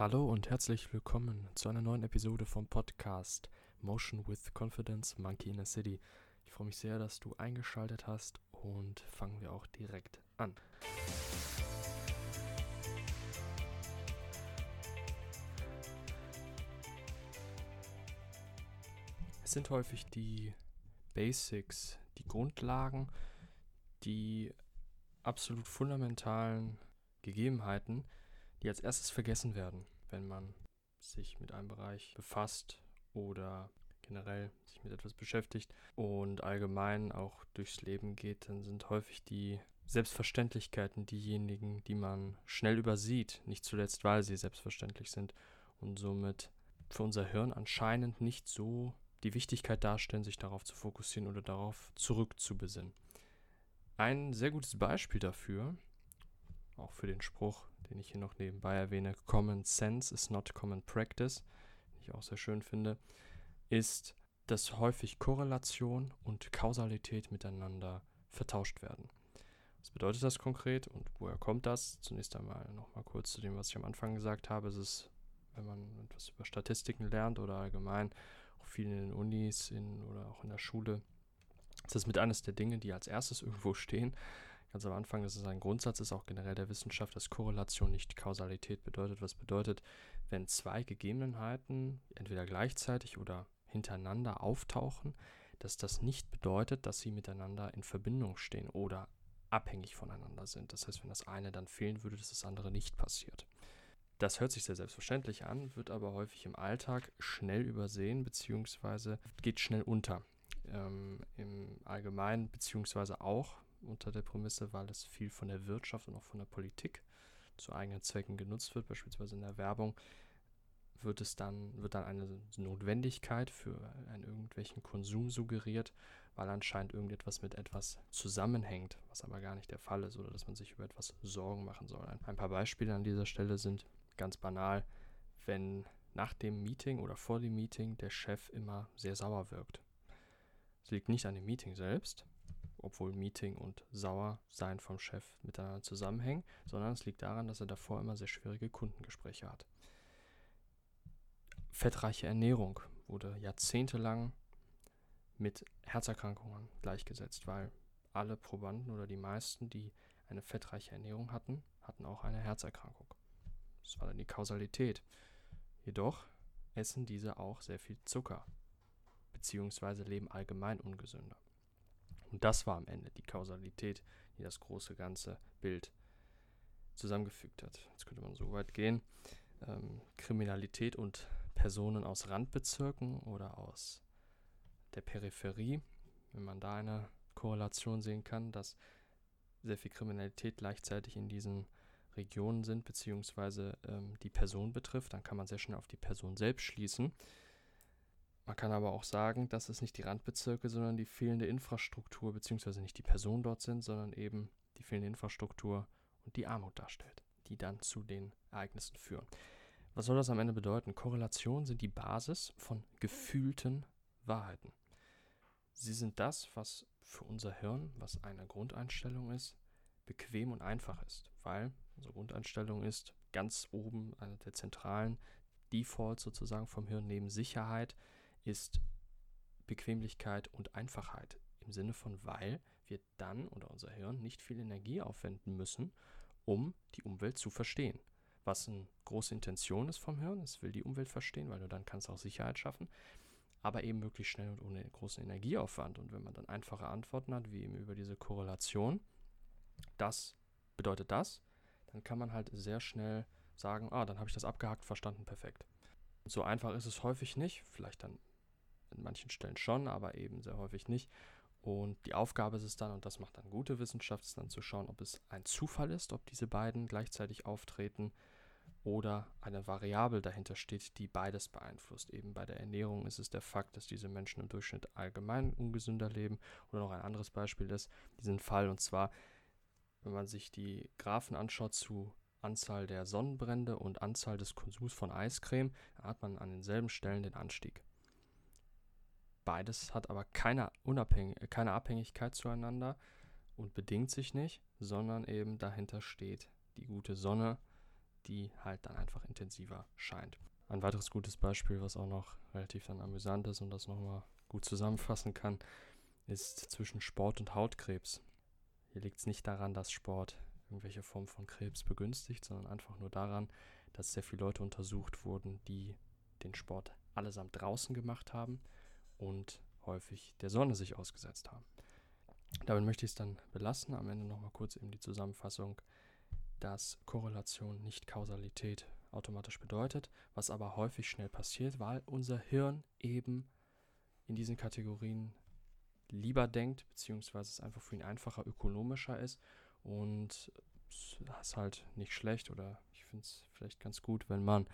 Hallo und herzlich willkommen zu einer neuen Episode vom Podcast Motion with Confidence Monkey in a City. Ich freue mich sehr, dass du eingeschaltet hast und fangen wir auch direkt an. Es sind häufig die Basics, die Grundlagen, die absolut fundamentalen Gegebenheiten, die als erstes vergessen werden, wenn man sich mit einem Bereich befasst oder generell sich mit etwas beschäftigt und allgemein auch durchs Leben geht, dann sind häufig die Selbstverständlichkeiten diejenigen, die man schnell übersieht, nicht zuletzt, weil sie selbstverständlich sind und somit für unser Hirn anscheinend nicht so die Wichtigkeit darstellen, sich darauf zu fokussieren oder darauf zurückzubesinnen. Ein sehr gutes Beispiel dafür, auch für den Spruch, den ich hier noch nebenbei erwähne, Common Sense is not common practice, den ich auch sehr schön finde, ist, dass häufig Korrelation und Kausalität miteinander vertauscht werden. Was bedeutet das konkret und woher kommt das? Zunächst einmal nochmal kurz zu dem, was ich am Anfang gesagt habe. Es ist, wenn man etwas über Statistiken lernt oder allgemein auch viel in den Unis in, oder auch in der Schule, ist das mit eines der Dinge, die als erstes irgendwo stehen. Ganz am Anfang ist es ein Grundsatz, ist auch generell der Wissenschaft, dass Korrelation nicht Kausalität bedeutet. Was bedeutet, wenn zwei Gegebenheiten entweder gleichzeitig oder hintereinander auftauchen, dass das nicht bedeutet, dass sie miteinander in Verbindung stehen oder abhängig voneinander sind. Das heißt, wenn das eine dann fehlen würde, dass das andere nicht passiert. Das hört sich sehr selbstverständlich an, wird aber häufig im Alltag schnell übersehen bzw. geht schnell unter. Ähm, Im Allgemeinen beziehungsweise auch unter der Prämisse, weil es viel von der Wirtschaft und auch von der Politik zu eigenen Zwecken genutzt wird, beispielsweise in der Werbung, wird es dann, wird dann eine Notwendigkeit für einen irgendwelchen Konsum suggeriert, weil anscheinend irgendetwas mit etwas zusammenhängt, was aber gar nicht der Fall ist oder dass man sich über etwas Sorgen machen soll. Ein paar Beispiele an dieser Stelle sind ganz banal, wenn nach dem Meeting oder vor dem Meeting der Chef immer sehr sauer wirkt. Es liegt nicht an dem Meeting selbst, obwohl Meeting und Sauersein vom Chef miteinander zusammenhängen, sondern es liegt daran, dass er davor immer sehr schwierige Kundengespräche hat fettreiche Ernährung wurde jahrzehntelang mit Herzerkrankungen gleichgesetzt, weil alle Probanden oder die meisten, die eine fettreiche Ernährung hatten, hatten auch eine Herzerkrankung. Das war dann die Kausalität. Jedoch essen diese auch sehr viel Zucker, beziehungsweise leben allgemein ungesünder. Und das war am Ende die Kausalität, die das große ganze Bild zusammengefügt hat. Jetzt könnte man so weit gehen. Ähm, Kriminalität und Personen aus Randbezirken oder aus der Peripherie, wenn man da eine Korrelation sehen kann, dass sehr viel Kriminalität gleichzeitig in diesen Regionen sind, beziehungsweise ähm, die Person betrifft, dann kann man sehr schnell auf die Person selbst schließen. Man kann aber auch sagen, dass es nicht die Randbezirke, sondern die fehlende Infrastruktur, beziehungsweise nicht die Personen dort sind, sondern eben die fehlende Infrastruktur und die Armut darstellt, die dann zu den Ereignissen führen. Was soll das am Ende bedeuten? Korrelationen sind die Basis von gefühlten Wahrheiten. Sie sind das, was für unser Hirn, was eine Grundeinstellung ist, bequem und einfach ist, weil unsere Grundeinstellung ist ganz oben, einer der zentralen Defaults sozusagen vom Hirn neben Sicherheit ist Bequemlichkeit und Einfachheit im Sinne von, weil wir dann oder unser Hirn nicht viel Energie aufwenden müssen, um die Umwelt zu verstehen was eine große Intention ist vom Hirn. Es will die Umwelt verstehen, weil du dann kannst auch Sicherheit schaffen, aber eben möglichst schnell und ohne großen Energieaufwand. Und wenn man dann einfache Antworten hat, wie eben über diese Korrelation, das bedeutet das, dann kann man halt sehr schnell sagen, ah, dann habe ich das abgehakt, verstanden, perfekt. So einfach ist es häufig nicht, vielleicht dann in manchen Stellen schon, aber eben sehr häufig nicht. Und die Aufgabe ist es dann, und das macht dann gute Wissenschaft, ist dann zu schauen, ob es ein Zufall ist, ob diese beiden gleichzeitig auftreten oder eine Variable dahinter steht, die beides beeinflusst. Eben bei der Ernährung ist es der Fakt, dass diese Menschen im Durchschnitt allgemein ungesünder leben. Oder noch ein anderes Beispiel ist diesen Fall, und zwar, wenn man sich die Graphen anschaut zu Anzahl der Sonnenbrände und Anzahl des Konsums von Eiscreme, hat man an denselben Stellen den Anstieg. Beides hat aber keine, Unabhängig keine Abhängigkeit zueinander und bedingt sich nicht, sondern eben dahinter steht die gute Sonne, die halt dann einfach intensiver scheint. Ein weiteres gutes Beispiel, was auch noch relativ dann amüsant ist und das nochmal gut zusammenfassen kann, ist zwischen Sport und Hautkrebs. Hier liegt es nicht daran, dass Sport irgendwelche Form von Krebs begünstigt, sondern einfach nur daran, dass sehr viele Leute untersucht wurden, die den Sport allesamt draußen gemacht haben und häufig der Sonne sich ausgesetzt haben. Damit möchte ich es dann belassen. Am Ende nochmal kurz eben die Zusammenfassung, dass Korrelation nicht Kausalität automatisch bedeutet, was aber häufig schnell passiert, weil unser Hirn eben in diesen Kategorien lieber denkt, beziehungsweise es einfach für ihn einfacher, ökonomischer ist und das ist halt nicht schlecht oder ich finde es vielleicht ganz gut, wenn man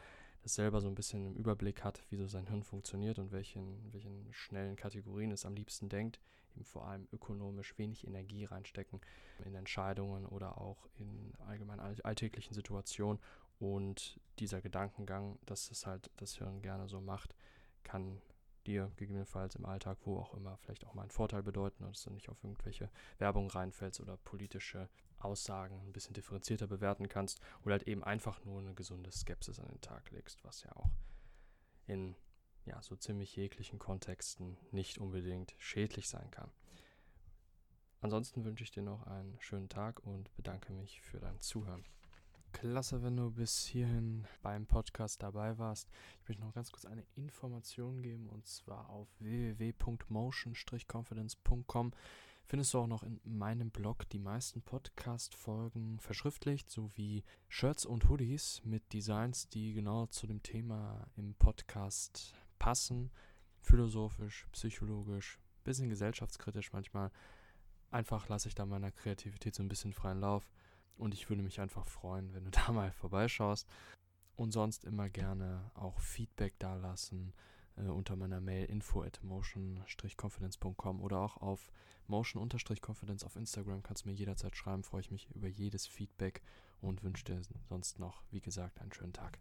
das selber so ein bisschen im Überblick hat, wie so sein Hirn funktioniert und welchen, welchen schnellen Kategorien es am liebsten denkt, eben vor allem ökonomisch wenig Energie reinstecken in Entscheidungen oder auch in allgemein alltäglichen Situationen. Und dieser Gedankengang, dass es halt das Hirn gerne so macht, kann dir gegebenenfalls im Alltag, wo auch immer, vielleicht auch mal einen Vorteil bedeuten und dass du nicht auf irgendwelche Werbung reinfällst oder politische Aussagen ein bisschen differenzierter bewerten kannst oder halt eben einfach nur eine gesunde Skepsis an den Tag legst, was ja auch in ja, so ziemlich jeglichen Kontexten nicht unbedingt schädlich sein kann. Ansonsten wünsche ich dir noch einen schönen Tag und bedanke mich für dein Zuhören. Klasse, wenn du bis hierhin beim Podcast dabei warst. Ich möchte noch ganz kurz eine Information geben und zwar auf www.motion-confidence.com findest du auch noch in meinem Blog die meisten Podcast-Folgen verschriftlicht, sowie Shirts und Hoodies mit Designs, die genau zu dem Thema im Podcast passen. Philosophisch, psychologisch, bisschen gesellschaftskritisch manchmal. Einfach lasse ich da meiner Kreativität so ein bisschen freien Lauf. Und ich würde mich einfach freuen, wenn du da mal vorbeischaust. Und sonst immer gerne auch Feedback dalassen äh, unter meiner Mail info at motion-confidence.com oder auch auf motion-confidence auf Instagram kannst du mir jederzeit schreiben. Freue ich mich über jedes Feedback und wünsche dir sonst noch, wie gesagt, einen schönen Tag.